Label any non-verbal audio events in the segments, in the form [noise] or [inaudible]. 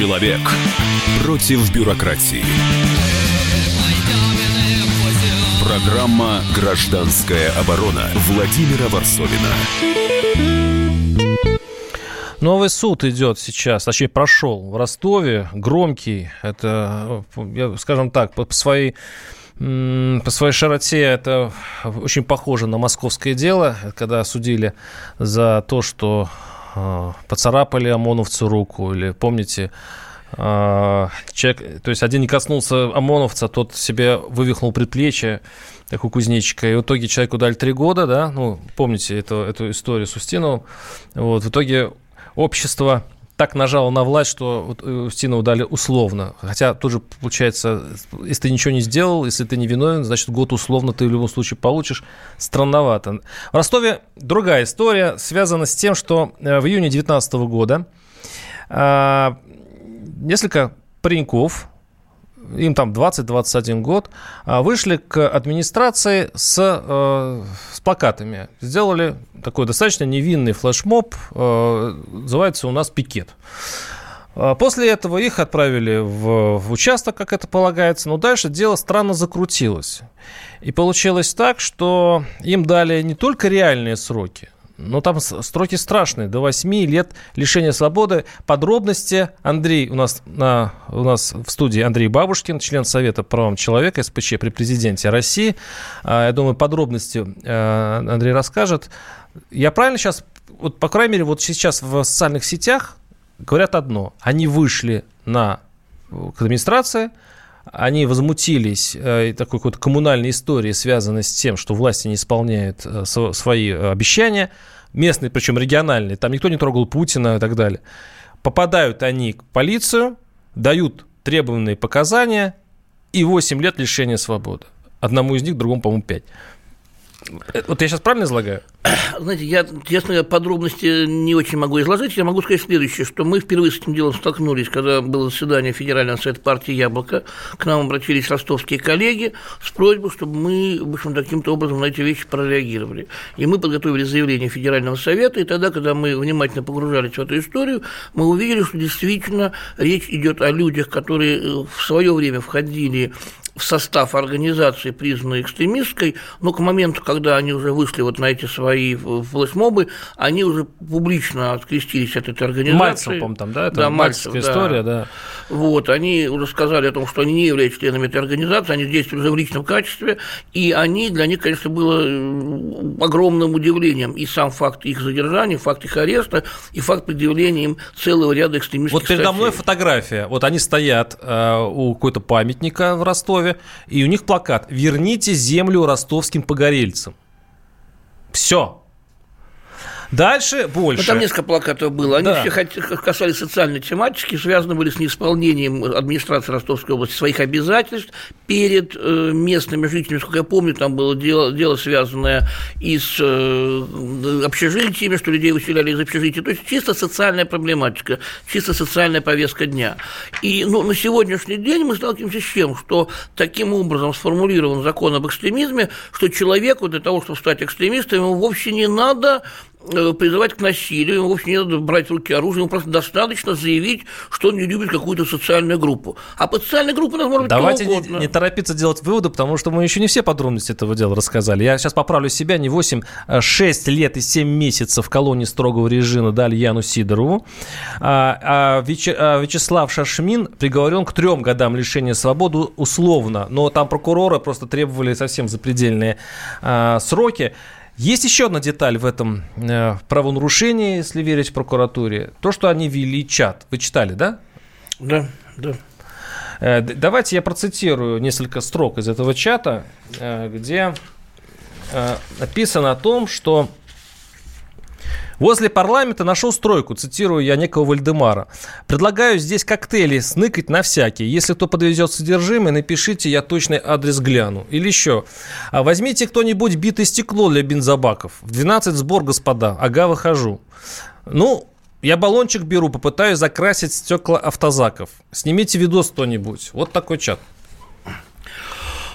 Человек против бюрократии. Программа «Гражданская оборона» Владимира Варсовина. Новый суд идет сейчас, точнее прошел в Ростове, громкий. Это, скажем так, по своей по своей широте это очень похоже на московское дело, когда судили за то, что поцарапали ОМОНовцу руку, или помните, э, человек, то есть один не коснулся ОМОНовца, тот себе вывихнул предплечье, как у кузнечика, и в итоге человеку дали три года, да, ну, помните эту, эту историю с Устиновым, вот, в итоге общество так нажало на власть, что вот э, Устинову условно. Хотя тоже получается, если ты ничего не сделал, если ты не виновен, значит, год условно ты в любом случае получишь. Странновато. В Ростове другая история, связана с тем, что э, в июне 2019 года а, несколько пареньков, им там 20-21 год, а, вышли к администрации с, э, с плакатами. Сделали такой достаточно невинный флешмоб, э, называется у нас «Пикет». А, после этого их отправили в, в участок, как это полагается, но дальше дело странно закрутилось. И получилось так, что им дали не только реальные сроки – ну, там строки страшные. До 8 лет лишения свободы. Подробности Андрей у нас, на, у нас в студии Андрей Бабушкин, член Совета правам человека СПЧ при президенте России. А, я думаю, подробности э, Андрей расскажет. Я правильно сейчас, вот по крайней мере, вот сейчас в социальных сетях говорят одно. Они вышли на к администрации, они возмутились э, такой какой-то коммунальной историей, связанной с тем, что власти не исполняют э, свои обещания, местные, причем региональные, там никто не трогал Путина и так далее. Попадают они в полицию, дают требованные показания и 8 лет лишения свободы. Одному из них, другому, по-моему, 5. Вот я сейчас правильно излагаю? [clears throat] Знаете, я, честно говоря, подробности не очень могу изложить. Я могу сказать следующее, что мы впервые с этим делом столкнулись, когда было заседание Федерального совета партии «Яблоко». К нам обратились ростовские коллеги с просьбой, чтобы мы, в общем, таким-то образом на эти вещи прореагировали. И мы подготовили заявление Федерального совета, и тогда, когда мы внимательно погружались в эту историю, мы увидели, что действительно речь идет о людях, которые э, в свое время входили в состав организации, признанной экстремистской, но к моменту, когда они уже вышли вот на эти свои флешмобы, они уже публично открестились от этой организации. Мальцев, по там, да? Это да, Мальцев, да. история, да. Вот, они уже сказали о том, что они не являются членами этой организации, они действуют уже в личном качестве, и они, для них, конечно, было огромным удивлением и сам факт их задержания, факт их ареста, и факт предъявления им целого ряда экстремистских Вот передо статей. мной фотография, вот они стоят э, у какой-то памятника в Ростове, Ростове, и у них плакат «Верните землю ростовским погорельцам». Все. Дальше больше. Ну, там несколько плакатов было. Они да. все касались социальной тематики, связаны были с неисполнением администрации Ростовской области своих обязательств перед э, местными жителями. Сколько я помню, там было дело, дело связанное и с э, общежитиями, что людей выселяли из общежития. То есть чисто социальная проблематика, чисто социальная повестка дня. И ну, на сегодняшний день мы сталкиваемся с чем? Что таким образом сформулирован закон об экстремизме, что человеку для того, чтобы стать экстремистом, ему вовсе не надо призывать к насилию, ему вовсе не надо брать в руки оружие, ему просто достаточно заявить, что он не любит какую-то социальную группу. А по социальной группе у нас может быть Давайте не, не торопиться делать выводы, потому что мы еще не все подробности этого дела рассказали. Я сейчас поправлю себя, не 8, а 6 лет и 7 месяцев в колонии строгого режима дали Яну Сидорову. А, а, Вяче, а Вячеслав Шашмин приговорен к трем годам лишения свободы условно, но там прокуроры просто требовали совсем запредельные а, сроки. Есть еще одна деталь в этом э, правонарушении, если верить прокуратуре. То, что они вели чат. Вы читали, да? Да, да. Э, давайте я процитирую несколько строк из этого чата, э, где э, написано о том, что Возле парламента нашел стройку, цитирую я некого Вальдемара. Предлагаю здесь коктейли сныкать на всякий. Если кто подвезет содержимое, напишите, я точный адрес гляну. Или еще. А возьмите кто-нибудь битое стекло для бензобаков. В 12 сбор, господа. Ага, выхожу. Ну, я баллончик беру, попытаюсь закрасить стекла автозаков. Снимите видос кто-нибудь. Вот такой чат.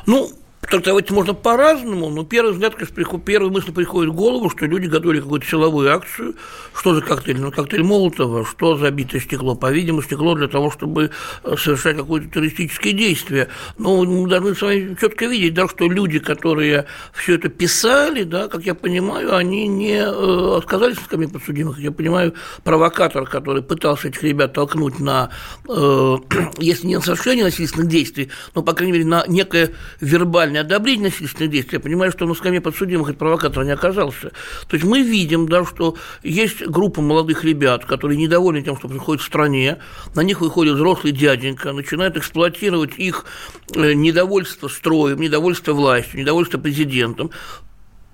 Ну, Трактовать можно по-разному, но первый взгляд, конечно, первая мысль приходит в голову, что люди готовили какую-то силовую акцию. Что за коктейль? Ну, коктейль Молотова, что за битое стекло? По-видимому, стекло для того, чтобы э, совершать какое-то террористическое действие. Но мы должны с вами четко видеть, да, что люди, которые все это писали, да, как я понимаю, они не э, отказались от скамьи подсудимых. Я понимаю, провокатор, который пытался этих ребят толкнуть на, э, [clears throat] если не на совершение насильственных действий, но, по крайней мере, на некое вербальное одобрение насильственных действий, я понимаю, что на скамье подсудимых этот провокатор не оказался. То есть мы видим, да, что есть группа молодых ребят, которые недовольны тем, что происходит в стране, на них выходит взрослый дяденька, начинает эксплуатировать их э, недовольство строем, недовольство властью, недовольство президентом,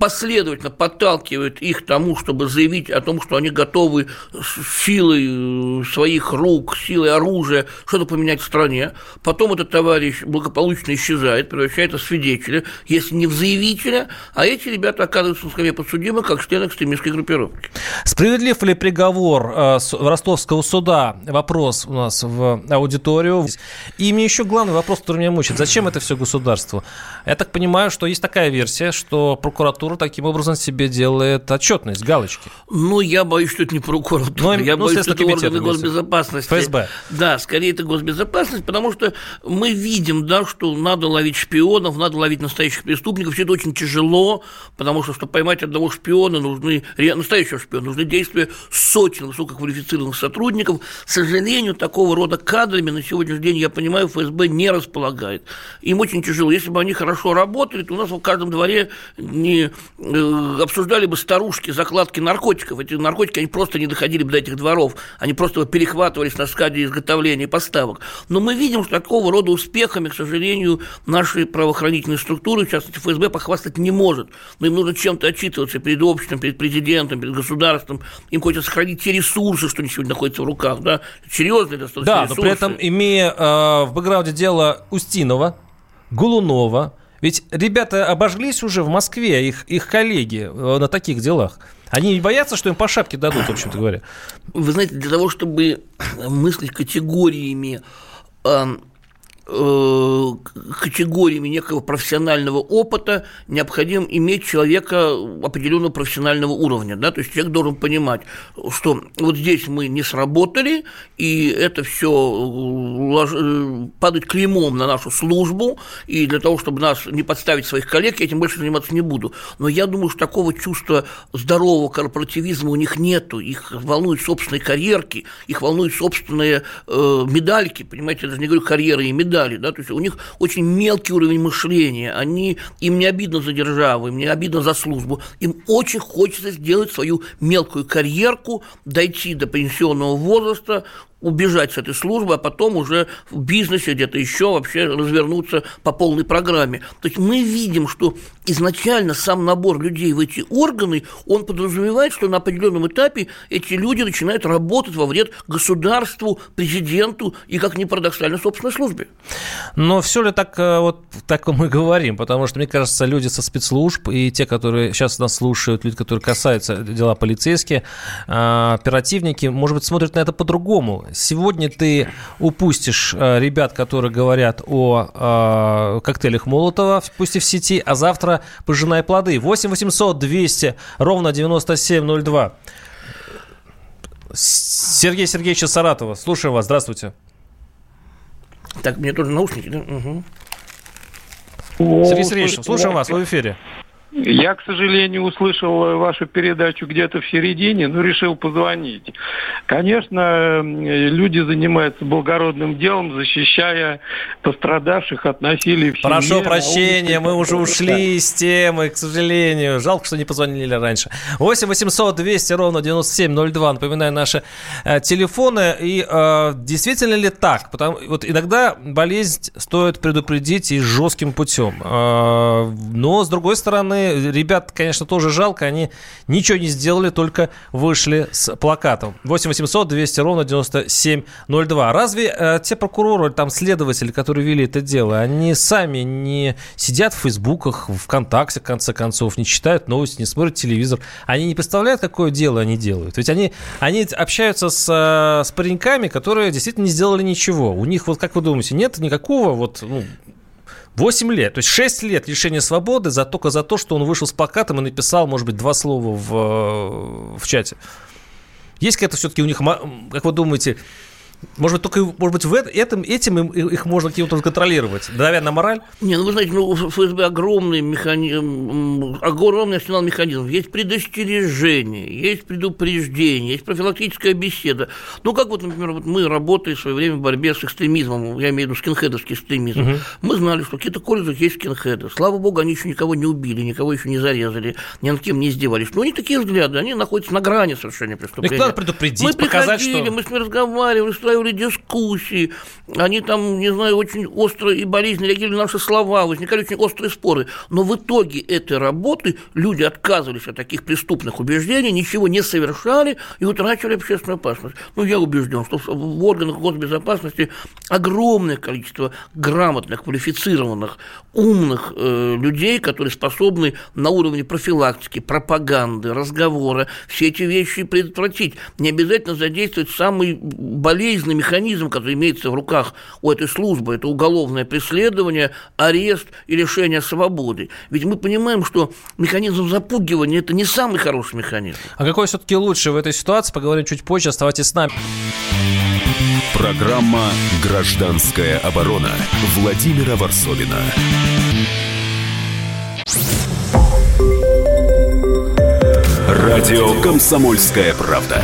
последовательно подталкивает их к тому, чтобы заявить о том, что они готовы силой э, своих рук, силой оружия что-то поменять в стране. Потом этот товарищ благополучно исчезает, превращается в свидетеля, если не в заявителя, а эти ребята оказываются на скамье подсудимых как члены экстремистской группировки. Справедлив ли приговор э, ростовского суда? Вопрос у нас в аудиторию. И мне еще главный вопрос, который меня мучает. Зачем это все государству? Я так понимаю, что есть такая версия, что прокуратура прокуратура таким образом себе делает отчетность, галочки. Ну, я боюсь, что это не прокуратура. Но, ну, я ну, боюсь, что это органы госбезопасности. ФСБ. Да, скорее это госбезопасность, потому что мы видим, да, что надо ловить шпионов, надо ловить настоящих преступников. Все это очень тяжело, потому что, чтобы поймать одного шпиона, нужны настоящего шпиона, нужны действия сотен высококвалифицированных сотрудников. К сожалению, такого рода кадрами на сегодняшний день, я понимаю, ФСБ не располагает. Им очень тяжело. Если бы они хорошо работали, то у нас в каждом дворе не обсуждали бы старушки закладки наркотиков. Эти наркотики, они просто не доходили бы до этих дворов, они просто перехватывались на стадии изготовления и поставок. Но мы видим, что такого рода успехами, к сожалению, наши правоохранительные структуры, в частности ФСБ, похвастать не может. Но им нужно чем-то отчитываться перед обществом, перед президентом, перед государством. Им хочется сохранить те ресурсы, что сегодня находятся в руках. Да? Серьезные достаточно Да, ресурсы. но при этом, имея э, в бэкграунде дело Устинова, Гулунова, ведь ребята обожглись уже в Москве, их, их коллеги э, на таких делах. Они не боятся, что им по шапке дадут, в общем-то говоря. Вы знаете, для того, чтобы мыслить категориями категориями некого профессионального опыта необходимо иметь человека определенного профессионального уровня. Да? То есть человек должен понимать, что вот здесь мы не сработали, и это все э, падает клеймом на нашу службу, и для того, чтобы нас не подставить своих коллег, я этим больше заниматься не буду. Но я думаю, что такого чувства здорового корпоративизма у них нету. Их волнуют собственные карьерки, их волнуют собственные э, медальки, понимаете, я даже не говорю карьеры и медали, далее, да, то есть у них очень мелкий уровень мышления, они, им не обидно за державу, им не обидно за службу, им очень хочется сделать свою мелкую карьерку, дойти до пенсионного возраста, убежать с этой службы, а потом уже в бизнесе где-то еще вообще развернуться по полной программе. То есть мы видим, что изначально сам набор людей в эти органы, он подразумевает, что на определенном этапе эти люди начинают работать во вред государству, президенту и, как ни парадоксально, собственной службе. Но все ли так, э, вот так мы [laughs] говорим? Потому что, мне кажется, люди со спецслужб и те, которые сейчас нас слушают, люди, которые касаются дела полицейские, э, оперативники, может быть, смотрят на это по-другому сегодня ты упустишь э, ребят, которые говорят о э, коктейлях Молотова, пусть и в сети, а завтра пожинай плоды. 8 800 200 ровно 9702. Сергей Сергеевич Саратова, слушаем вас, здравствуйте. Так, мне тоже наушники, да? Угу. Сергей Сергеевич, слушаем вас, вы в эфире. Я, к сожалению, услышал вашу передачу где-то в середине, но решил позвонить. Конечно, люди занимаются благородным делом, защищая пострадавших от насилия в семье. Прошу прощения, мы уже ушли из темы, к сожалению. Жалко, что не позвонили раньше. 8 800 200 ровно 9702. Напоминаю, наши э, телефоны. И э, действительно ли так? Потому, вот иногда болезнь стоит предупредить и жестким путем. Э, но, с другой стороны, ребят, конечно, тоже жалко, они ничего не сделали, только вышли с плакатом. 8 800 200 ровно 9702. Разве э, те прокуроры, там, следователи, которые вели это дело, они сами не сидят в фейсбуках, ВКонтакте, в конце концов, не читают новости, не смотрят телевизор? Они не представляют, какое дело они делают? Ведь они, они общаются с, э, с пареньками, которые действительно не сделали ничего. У них, вот как вы думаете, нет никакого вот, ну, 8 лет, то есть 6 лет лишения свободы за, только за то, что он вышел с плакатом и написал, может быть, два слова в, в чате. Есть какая-то все-таки у них, как вы думаете, может быть, только может быть, в этом, этим их можно каким-то контролировать, давя на мораль? Не, ну вы знаете, ну, в ФСБ огромный механизм, огромный арсенал механизмов. Есть предостережение, есть предупреждение, есть профилактическая беседа. Ну, как вот, например, вот мы работали в свое время в борьбе с экстремизмом, я имею в виду скинхедовский экстремизм. Угу. Мы знали, что в каких-то колледжах есть скинхеды. Слава богу, они еще никого не убили, никого еще не зарезали, ни над кем не издевались. Но они такие взгляды, они находятся на грани совершения преступления. Их надо предупредить, мы показать, что... мы с ними разговаривали, устраивали дискуссии, они там, не знаю, очень остро и болезненно реагировали на наши слова, возникали очень острые споры. Но в итоге этой работы люди отказывались от таких преступных убеждений, ничего не совершали и утрачивали общественную опасность. Ну, я убежден, что в органах госбезопасности огромное количество грамотных, квалифицированных, умных э, людей, которые способны на уровне профилактики, пропаганды, разговора все эти вещи предотвратить. Не обязательно задействовать самый болезненный механизм, который имеется в руках у этой службы, это уголовное преследование, арест и лишение свободы. Ведь мы понимаем, что механизм запугивания – это не самый хороший механизм. А какой все-таки лучше в этой ситуации, поговорим чуть позже, оставайтесь с нами. Программа «Гражданская оборона» Владимира Варсовина. Радио «Комсомольская правда».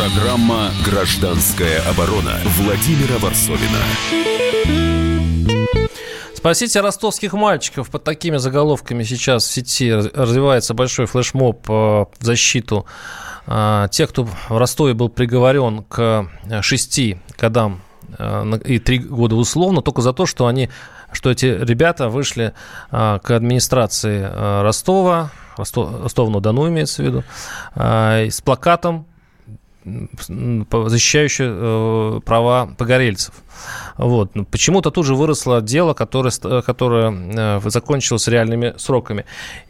Программа «Гражданская оборона» Владимира Варсовина. Спасите ростовских мальчиков. Под такими заголовками сейчас в сети развивается большой флешмоб э, в защиту э, тех, кто в Ростове был приговорен к шести годам э, и три года условно, только за то, что они что эти ребята вышли к администрации Ростова, Ростов-на-Дону имеется в виду, с плакатом защищающая э, права погорельцев. Вот. Ну, почему-то тут же выросло дело, которое, которое э, закончилось реальными сроками.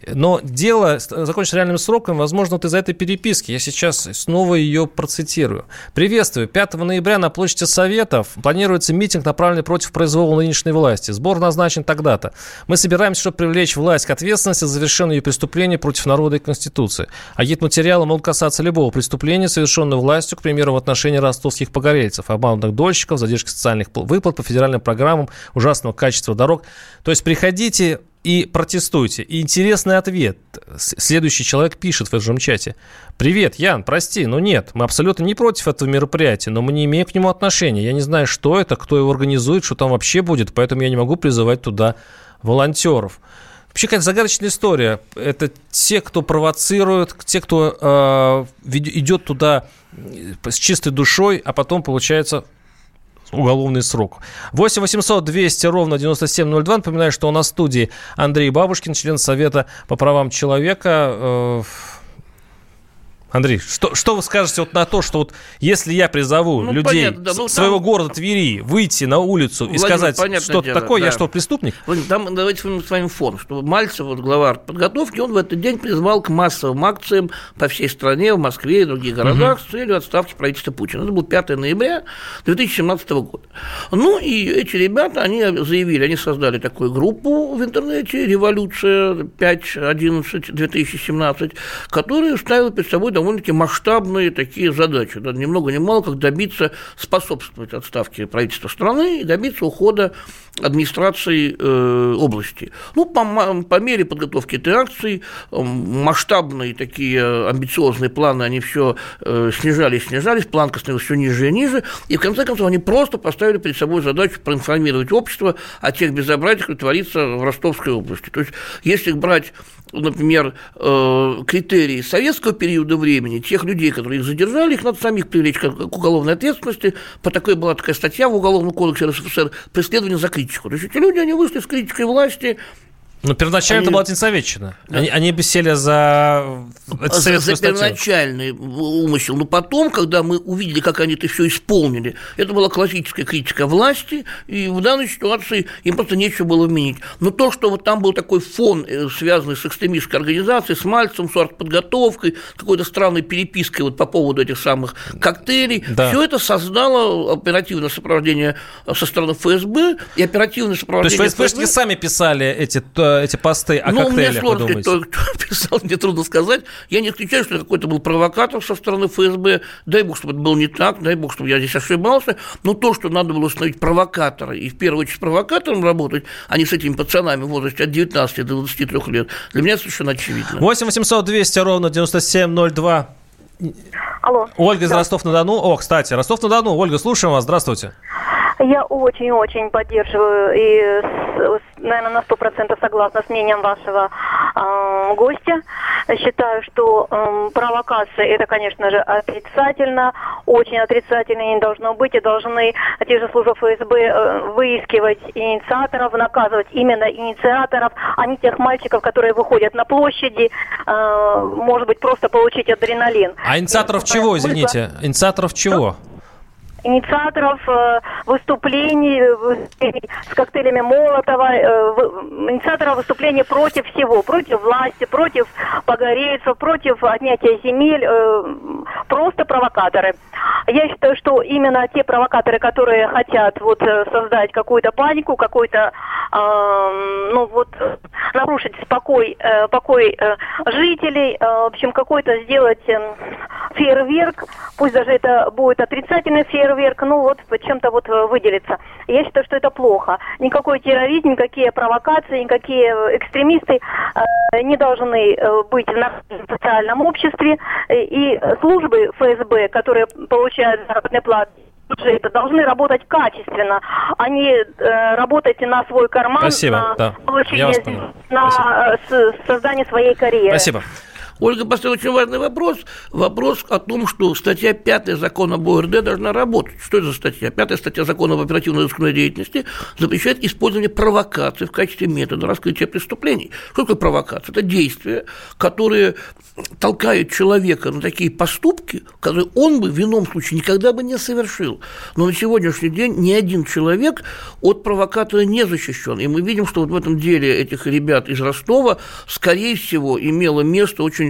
Но дело закончилось реальными сроками, возможно, вот из-за этой переписки. Я сейчас снова ее процитирую. Приветствую. 5 ноября на площади Советов планируется митинг, направленный против произвола нынешней власти. Сбор назначен тогда-то. Мы собираемся, чтобы привлечь власть к ответственности за совершенное ее преступление против народа и Конституции. Агитматериалы могут касаться любого преступления, совершенного властью, к примеру, в отношении ростовских погорельцев, обманутых дольщиков, задержки социальных выплат по федеральным программам, ужасного качества дорог. То есть приходите и протестуйте. И интересный ответ. Следующий человек пишет в этом чате. Привет, Ян, прости, но нет, мы абсолютно не против этого мероприятия, но мы не имеем к нему отношения. Я не знаю, что это, кто его организует, что там вообще будет, поэтому я не могу призывать туда волонтеров. Вообще какая-то загадочная история. Это те, кто провоцирует, те, кто э, идет туда с чистой душой, а потом, получается, уголовный срок. 8 800 200 ровно 9702. Напоминаю, что у нас в студии Андрей Бабушкин, член Совета по правам человека. Андрей, что, что вы скажете вот на то, что вот если я призову ну, людей понятно, да, ну, своего там... города Твери выйти на улицу и сказать что-то дело, такое, да. я что, преступник? Там давайте с вами фон, что Мальцев, вот глава подготовки, он в этот день призвал к массовым акциям по всей стране, в Москве и других городах угу. с целью отставки правительства Путина. Это был 5 ноября 2017 года. Ну и эти ребята, они заявили, они создали такую группу в интернете «Революция 5.11.2017», которая ставила перед собой довольно-таки масштабные такие задачи. Да, ни много ни мало, как добиться, способствовать отставке правительства страны и добиться ухода администрацией э, области. Ну, по, по мере подготовки этой акции масштабные такие амбициозные планы, они все э, снижались, снижались, планка становилась все ниже и ниже, и в конце концов они просто поставили перед собой задачу проинформировать общество о тех безобразиях, которые творится в Ростовской области. То есть, если брать например, э, критерии советского периода времени, тех людей, которые их задержали, их надо самих привлечь к уголовной ответственности. По такой была такая статья в Уголовном кодексе РСФСР «Преследование за критику». То есть эти люди, они вышли с критикой власти, ну, первоначально они... это была Тинсоветчина. Да. Они, они бы сели за... Это за, за первоначальный умысел. Но потом, когда мы увидели, как они это все исполнили, это была классическая критика власти, и в данной ситуации им просто нечего было вменить. Но то, что вот там был такой фон, э, связанный с экстремистской организацией, с Мальцем, с артподготовкой, какой-то странной перепиской вот по поводу этих самых коктейлей, да. все это создало оперативное сопровождение со стороны ФСБ и оперативное сопровождение То есть ФСБшники сами писали эти эти посты о ну, коктейлях, мне сложно кто, кто писал, мне трудно сказать. Я не исключаю, что какой-то был провокатор со стороны ФСБ. Дай бог, чтобы это было не так, дай бог, чтобы я здесь ошибался. Но то, что надо было установить провокатора, и в первую очередь с провокатором работать, а не с этими пацанами в возрасте от 19 до 23 лет, для меня совершенно очевидно. 8 800 200 ровно 9702. Алло. Ольга из. Ростов-на-Дону. О, кстати, Ростов-на-Дону. Ольга, слушаем вас. Здравствуйте. Я очень-очень поддерживаю и, наверное, на сто процентов согласна с мнением вашего э, гостя. Считаю, что э, провокация это, конечно же, отрицательно, очень отрицательно и не должно быть. И должны те же службы ФСБ э, выискивать инициаторов, наказывать именно инициаторов, а не тех мальчиков, которые выходят на площади, э, может быть, просто получить адреналин. А инициаторов чего, извините? Инициаторов чего? Инициаторов э, выступлений, выступлений с коктейлями Молотова, э, инициаторов выступлений против всего, против власти, против погорельцев, против отнятия земель, э, просто провокаторы. Я считаю, что именно те провокаторы, которые хотят вот создать какую-то панику, какой-то, э, ну вот, нарушить спокой, э, покой э, жителей, э, в общем, какой-то сделать э, фейерверк, пусть даже это будет отрицательный фейерверк, фейерверк, ну вот чем-то вот э, выделиться. Я считаю, что это плохо. Никакой терроризм, никакие провокации, никакие экстремисты э, не должны э, быть в нашем социальном обществе. И службы ФСБ, которые получают заработные платы, бюджета должны работать качественно, а не э, работать на свой карман, Спасибо, на да. получение, на Спасибо. создание своей карьеры. Спасибо. Ольга поставила очень важный вопрос. Вопрос о том, что статья 5 закона об ОРД должна работать. Что это за статья? Пятая статья закона об оперативной разыскной деятельности запрещает использование провокации в качестве метода раскрытия преступлений. Что такое провокация? Это действия, которые толкают человека на такие поступки, которые он бы в ином случае никогда бы не совершил. Но на сегодняшний день ни один человек от провокатора не защищен. И мы видим, что вот в этом деле этих ребят из Ростова, скорее всего, имело место очень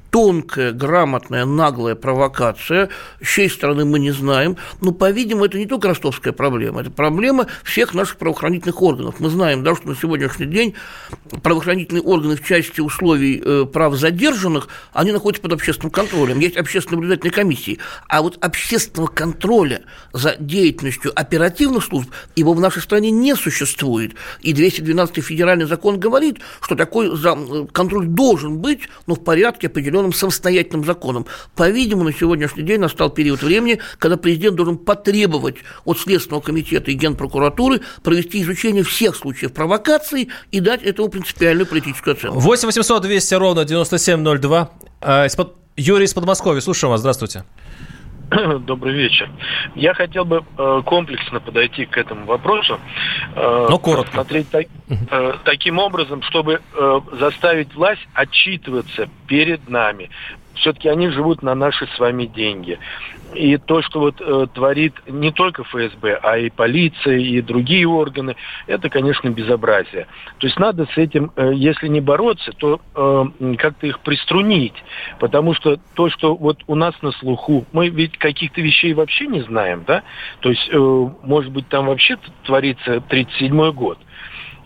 тонкая, грамотная, наглая провокация, с чьей стороны мы не знаем, но, по-видимому, это не только ростовская проблема, это проблема всех наших правоохранительных органов. Мы знаем, да, что на сегодняшний день правоохранительные органы в части условий э, прав задержанных, они находятся под общественным контролем. Есть общественные наблюдательные комиссии. А вот общественного контроля за деятельностью оперативных служб его в нашей стране не существует. И 212 федеральный закон говорит, что такой э, контроль должен быть, но в порядке определенного определенным самостоятельным законом. По-видимому, на сегодняшний день настал период времени, когда президент должен потребовать от Следственного комитета и Генпрокуратуры провести изучение всех случаев провокации и дать этому принципиальную политическую оценку. 8 800 200 ровно 9702. А. Юрий из Подмосковья, слушаем вас, здравствуйте. [clears throat] Добрый вечер. Я хотел бы э, комплексно подойти к этому вопросу. Э, Но коротко. Смотреть так, э, таким образом, чтобы э, заставить власть отчитываться перед нами. Все-таки они живут на наши с вами деньги. И то, что вот э, творит не только ФСБ, а и полиция, и другие органы, это, конечно, безобразие. То есть надо с этим, э, если не бороться, то э, как-то их приструнить. Потому что то, что вот у нас на слуху, мы ведь каких-то вещей вообще не знаем, да? То есть, э, может быть, там вообще творится 37-й год.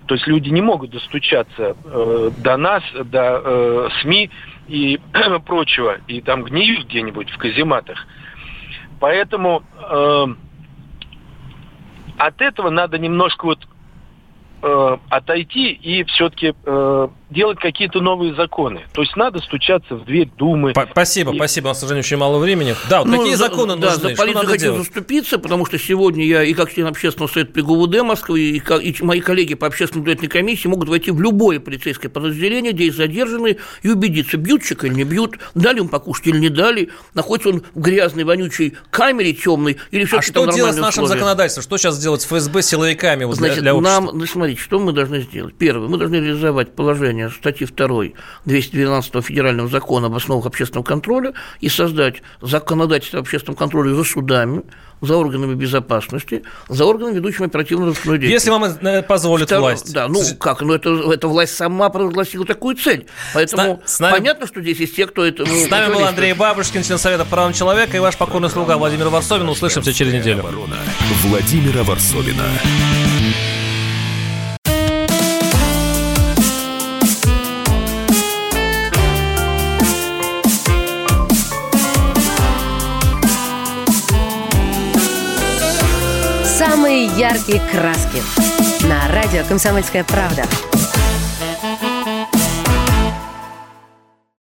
То есть люди не могут достучаться э, до нас, до э, СМИ и [clears throat] прочего, и там гниют где-нибудь в казематах. Поэтому э, от этого надо немножко вот э, отойти и все-таки э, делать какие-то новые законы. То есть надо стучаться в дверь Думы. Спасибо, и... спасибо. У нас, к сожалению, очень мало времени. Да, вот ну, какие за, законы да, нужны? За полицию хочу делать? заступиться, потому что сегодня я и как член общественного совета при ГУВД Москвы, и, и мои коллеги по общественной наблюдательной комиссии могут войти в любое полицейское подразделение, где есть задержанные, и убедиться, бьют человека или не бьют, дали ему покушать или не дали, находится он в грязной, вонючей камере темной, или все А что делать с нашим условия. законодательством? Что сейчас делать с ФСБ силовиками вот Значит, для, для нам, ну, смотрите, что мы должны сделать? Первое, мы должны реализовать положение статьи 2 212 Федерального закона об основах общественного контроля и создать законодательство общественного контроля за судами, за органами безопасности, за органами, ведущими оперативно-розыскную деятельность. Если вам э, позволит Второе, власть. Да, ну как, ну это, эта власть сама провозгласила такую цель. Поэтому с, с нами, понятно, что здесь есть те, кто это... С нами был Андрей Бабушкин, член Совета правам человека, и ваш покорный слуга Владимир Варсовин. Услышимся через неделю. Владимира Варсовина. Яркие краски. На радио «Комсомольская правда».